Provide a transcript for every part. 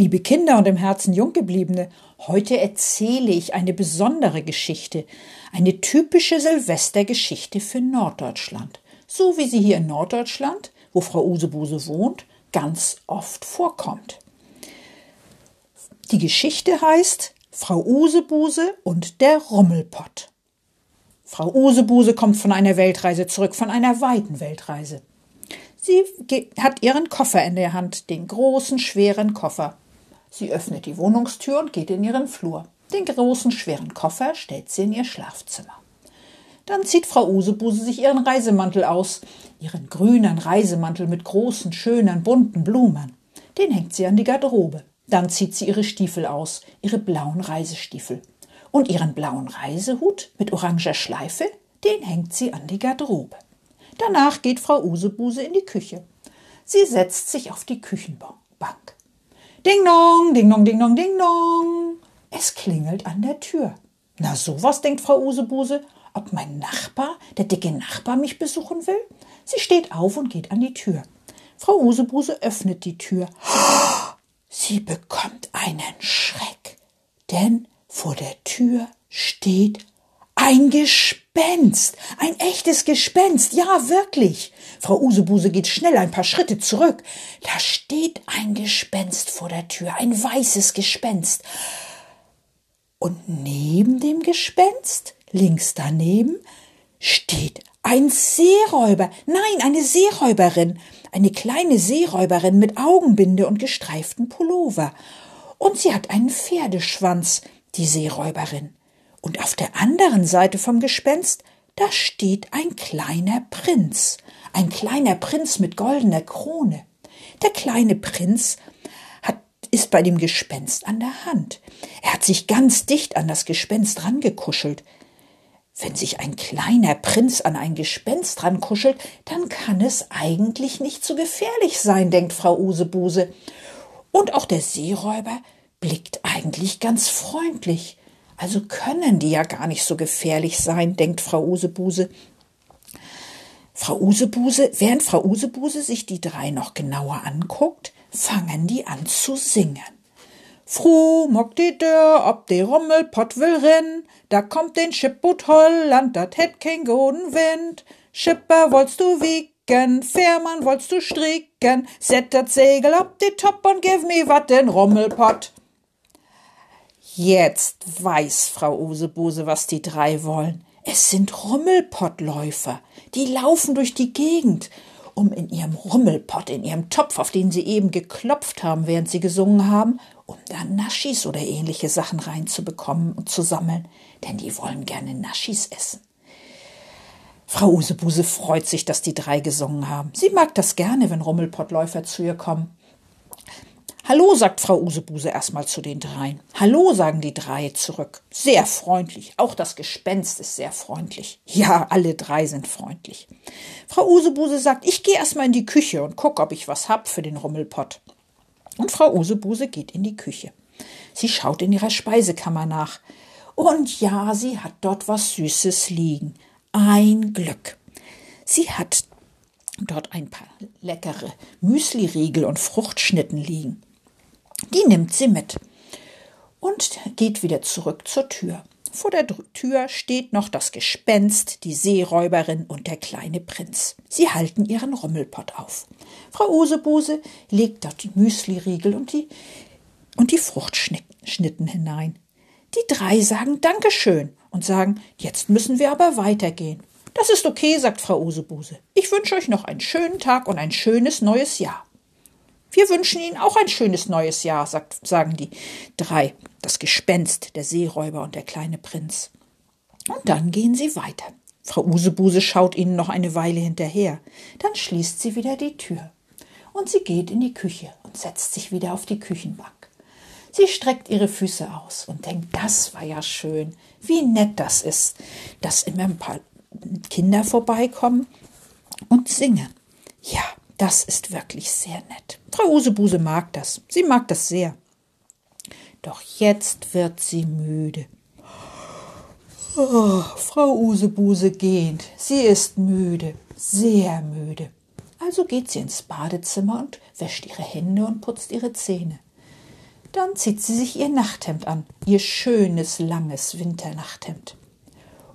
Liebe Kinder und im Herzen Junggebliebene, heute erzähle ich eine besondere Geschichte, eine typische Silvestergeschichte für Norddeutschland, so wie sie hier in Norddeutschland, wo Frau Usebuse wohnt, ganz oft vorkommt. Die Geschichte heißt Frau Usebuse und der Rummelpott. Frau Usebuse kommt von einer Weltreise zurück, von einer weiten Weltreise. Sie hat ihren Koffer in der Hand, den großen, schweren Koffer. Sie öffnet die Wohnungstür und geht in ihren Flur. Den großen, schweren Koffer stellt sie in ihr Schlafzimmer. Dann zieht Frau Usebuse sich ihren Reisemantel aus, ihren grünen Reisemantel mit großen, schönen, bunten Blumen. Den hängt sie an die Garderobe. Dann zieht sie ihre Stiefel aus, ihre blauen Reisestiefel. Und ihren blauen Reisehut mit oranger Schleife, den hängt sie an die Garderobe. Danach geht Frau Usebuse in die Küche. Sie setzt sich auf die Küchenbank. Ding dong, ding dong, ding dong, ding dong. Es klingelt an der Tür. Na sowas, denkt Frau Usebuse, ob mein Nachbar, der dicke Nachbar, mich besuchen will? Sie steht auf und geht an die Tür. Frau Usebuse öffnet die Tür. Sie bekommt einen Schreck, denn vor der Tür steht ein Gespenst, ein echtes Gespenst, ja wirklich. Frau Usebuse geht schnell ein paar Schritte zurück. Da steht ein Gespenst vor der Tür, ein weißes Gespenst. Und neben dem Gespenst, links daneben, steht ein Seeräuber, nein, eine Seeräuberin, eine kleine Seeräuberin mit Augenbinde und gestreiften Pullover. Und sie hat einen Pferdeschwanz, die Seeräuberin. Und auf der anderen Seite vom Gespenst, da steht ein kleiner Prinz, ein kleiner Prinz mit goldener Krone. Der kleine Prinz hat, ist bei dem Gespenst an der Hand. Er hat sich ganz dicht an das Gespenst rangekuschelt. Wenn sich ein kleiner Prinz an ein Gespenst rankuschelt, dann kann es eigentlich nicht so gefährlich sein, denkt Frau Usebuse. Und auch der Seeräuber blickt eigentlich ganz freundlich. Also können die ja gar nicht so gefährlich sein, denkt Frau Usebuse. Frau Usebuse, während Frau Usebuse sich die drei noch genauer anguckt, fangen die an zu singen. Fru mock die Dörr, ob die Rummelpott will rin, da kommt den Schippboot Holland, dat hätt kein goden Wind. Schipper wollst du wiegen, Fährmann wollst du stricken, set dat Segel ob die Top und give me wat den Rummelpott. Jetzt weiß Frau Usebuse, was die drei wollen. Es sind Rummelpottläufer. Die laufen durch die Gegend, um in ihrem Rummelpott, in ihrem Topf, auf den sie eben geklopft haben, während sie gesungen haben, um da Naschis oder ähnliche Sachen reinzubekommen und zu sammeln, denn die wollen gerne Naschis essen. Frau Usebuse freut sich, dass die drei gesungen haben. Sie mag das gerne, wenn Rummelpottläufer zu ihr kommen. Hallo, sagt Frau Usebuse erstmal zu den dreien. Hallo, sagen die drei zurück. Sehr freundlich. Auch das Gespenst ist sehr freundlich. Ja, alle drei sind freundlich. Frau Usebuse sagt, ich gehe erstmal in die Küche und guck, ob ich was hab für den Rummelpott. Und Frau Usebuse geht in die Küche. Sie schaut in ihrer Speisekammer nach. Und ja, sie hat dort was Süßes liegen. Ein Glück. Sie hat dort ein paar leckere Müsliriegel und Fruchtschnitten liegen. Die nimmt sie mit und geht wieder zurück zur Tür. Vor der Tür steht noch das Gespenst, die Seeräuberin und der kleine Prinz. Sie halten ihren Rummelpott auf. Frau Usebuse legt dort die Müsliriegel und die, und die Fruchtschnitten hinein. Die drei sagen Dankeschön und sagen, jetzt müssen wir aber weitergehen. Das ist okay, sagt Frau Usebuse. Ich wünsche euch noch einen schönen Tag und ein schönes neues Jahr. Wir wünschen Ihnen auch ein schönes neues Jahr, sagt, sagen die drei, das Gespenst, der Seeräuber und der kleine Prinz. Und dann gehen sie weiter. Frau Usebuse schaut ihnen noch eine Weile hinterher. Dann schließt sie wieder die Tür. Und sie geht in die Küche und setzt sich wieder auf die Küchenbank. Sie streckt ihre Füße aus und denkt, das war ja schön. Wie nett das ist, dass immer ein paar Kinder vorbeikommen und singen. Ja, das ist wirklich sehr nett. Frau Usebuse mag das. Sie mag das sehr. Doch jetzt wird sie müde. Oh, Frau Usebuse gähnt. Sie ist müde, sehr müde. Also geht sie ins Badezimmer und wäscht ihre Hände und putzt ihre Zähne. Dann zieht sie sich ihr Nachthemd an, ihr schönes, langes Winternachthemd.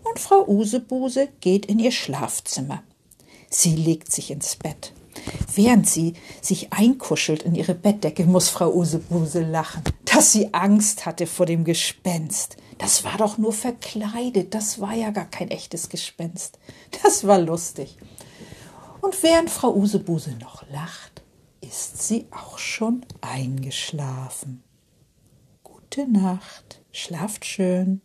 Und Frau Usebuse geht in ihr Schlafzimmer. Sie legt sich ins Bett. Während sie sich einkuschelt in ihre Bettdecke, muss Frau Usebuse lachen, dass sie Angst hatte vor dem Gespenst. Das war doch nur verkleidet, das war ja gar kein echtes Gespenst. Das war lustig. Und während Frau Usebuse noch lacht, ist sie auch schon eingeschlafen. Gute Nacht, schlaft schön.